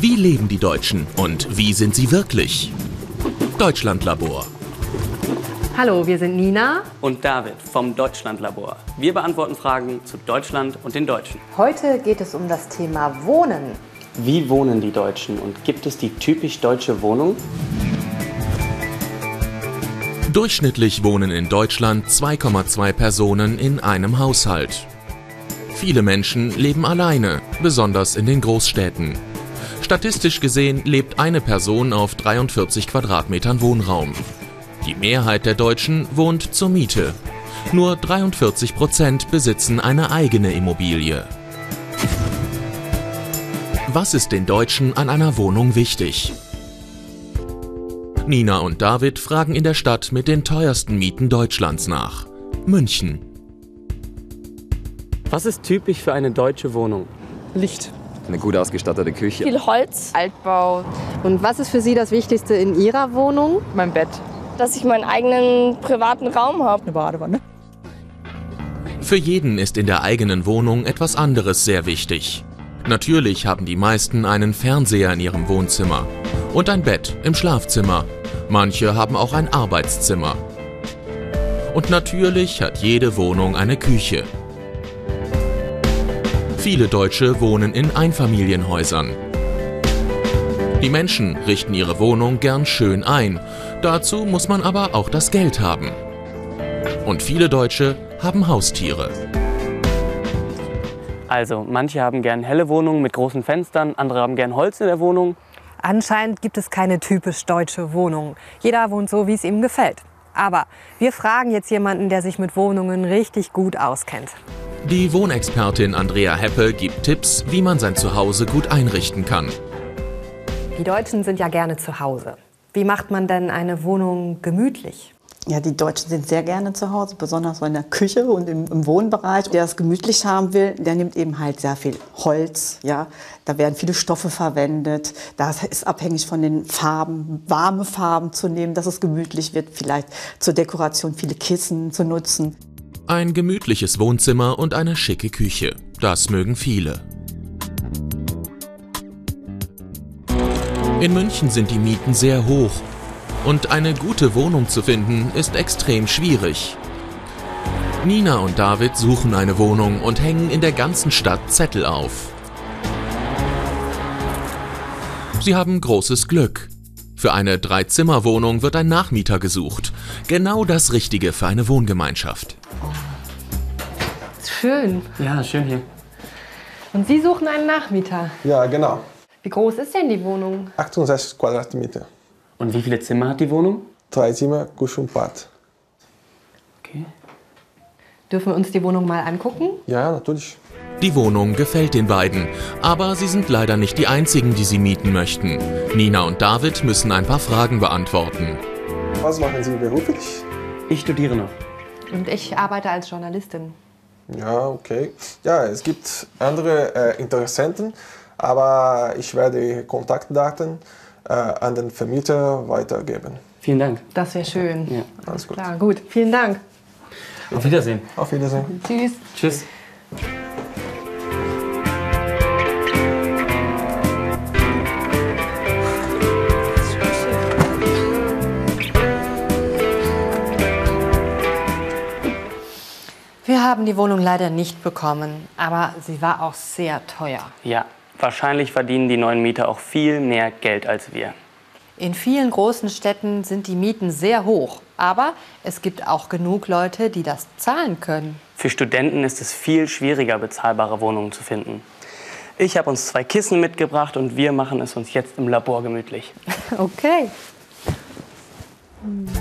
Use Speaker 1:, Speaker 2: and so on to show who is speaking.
Speaker 1: Wie leben die Deutschen und wie sind sie wirklich? Deutschlandlabor.
Speaker 2: Hallo, wir sind Nina
Speaker 3: und David vom Deutschlandlabor. Wir beantworten Fragen zu Deutschland und den Deutschen.
Speaker 2: Heute geht es um das Thema Wohnen.
Speaker 3: Wie wohnen die Deutschen und gibt es die typisch deutsche Wohnung?
Speaker 1: Durchschnittlich wohnen in Deutschland 2,2 Personen in einem Haushalt. Viele Menschen leben alleine, besonders in den Großstädten. Statistisch gesehen lebt eine Person auf 43 Quadratmetern Wohnraum. Die Mehrheit der Deutschen wohnt zur Miete. Nur 43 Prozent besitzen eine eigene Immobilie. Was ist den Deutschen an einer Wohnung wichtig? Nina und David fragen in der Stadt mit den teuersten Mieten Deutschlands nach. München.
Speaker 3: Was ist typisch für eine deutsche Wohnung?
Speaker 4: Licht.
Speaker 5: Eine gut ausgestattete Küche.
Speaker 6: Viel Holz.
Speaker 4: Altbau.
Speaker 2: Und was ist für Sie das Wichtigste in Ihrer Wohnung?
Speaker 4: Mein Bett.
Speaker 6: Dass ich meinen eigenen privaten Raum habe.
Speaker 4: Eine Badewanne.
Speaker 1: Für jeden ist in der eigenen Wohnung etwas anderes sehr wichtig. Natürlich haben die meisten einen Fernseher in ihrem Wohnzimmer und ein Bett im Schlafzimmer. Manche haben auch ein Arbeitszimmer. Und natürlich hat jede Wohnung eine Küche. Viele Deutsche wohnen in Einfamilienhäusern. Die Menschen richten ihre Wohnung gern schön ein. Dazu muss man aber auch das Geld haben. Und viele Deutsche haben Haustiere.
Speaker 3: Also, manche haben gern helle Wohnungen mit großen Fenstern, andere haben gern Holz in der Wohnung.
Speaker 2: Anscheinend gibt es keine typisch deutsche Wohnung. Jeder wohnt so, wie es ihm gefällt. Aber wir fragen jetzt jemanden, der sich mit Wohnungen richtig gut auskennt.
Speaker 1: Die Wohnexpertin Andrea Heppe gibt Tipps, wie man sein Zuhause gut einrichten kann.
Speaker 2: Die Deutschen sind ja gerne zu Hause. Wie macht man denn eine Wohnung gemütlich?
Speaker 7: Ja, die Deutschen sind sehr gerne zu Hause, besonders so in der Küche und im, im, Wohnbereich. Der es gemütlich haben will, der nimmt eben halt sehr viel Holz. Ja, da werden viele Stoffe verwendet. Das ist abhängig von den Farben, warme Farben zu nehmen, dass es gemütlich wird. Vielleicht zur Dekoration viele Kissen zu nutzen.
Speaker 1: Ein gemütliches Wohnzimmer und eine schicke Küche. Das mögen viele. In München sind die Mieten sehr hoch und eine gute Wohnung zu finden ist extrem schwierig. Nina und David suchen eine Wohnung und hängen in der ganzen Stadt Zettel auf. Sie haben großes Glück. Für eine Dreizimmerwohnung wird ein Nachmieter gesucht. Genau das Richtige für eine Wohngemeinschaft.
Speaker 2: Schön.
Speaker 3: Ja, schön hier.
Speaker 2: Und Sie suchen einen Nachmieter?
Speaker 8: Ja, genau.
Speaker 2: Wie groß ist denn die Wohnung?
Speaker 8: 68 Quadratmeter.
Speaker 3: Und wie viele Zimmer hat die Wohnung?
Speaker 8: Drei Zimmer, Küche und Bad.
Speaker 3: Okay.
Speaker 2: Dürfen wir uns die Wohnung mal angucken?
Speaker 8: Ja, natürlich.
Speaker 1: Die Wohnung gefällt den beiden, aber sie sind leider nicht die einzigen, die sie mieten möchten. Nina und David müssen ein paar Fragen beantworten.
Speaker 8: Was machen Sie beruflich?
Speaker 3: Ich studiere noch.
Speaker 2: Und ich arbeite als Journalistin.
Speaker 8: Ja, okay. Ja, es gibt andere äh, Interessenten, aber ich werde Kontaktdaten äh, an den Vermieter weitergeben.
Speaker 3: Vielen Dank.
Speaker 2: Das wäre schön.
Speaker 3: Ja.
Speaker 8: Alles gut.
Speaker 2: Klar, gut. Vielen Dank.
Speaker 3: Auf Wiedersehen.
Speaker 8: Auf Wiedersehen.
Speaker 2: Tschüss.
Speaker 3: Tschüss.
Speaker 2: Haben die Wohnung leider nicht bekommen, aber sie war auch sehr teuer.
Speaker 3: Ja, wahrscheinlich verdienen die neuen Mieter auch viel mehr Geld als wir.
Speaker 2: In vielen großen Städten sind die Mieten sehr hoch, aber es gibt auch genug Leute, die das zahlen können.
Speaker 3: Für Studenten ist es viel schwieriger, bezahlbare Wohnungen zu finden. Ich habe uns zwei Kissen mitgebracht und wir machen es uns jetzt im Labor gemütlich.
Speaker 2: Okay. Hm.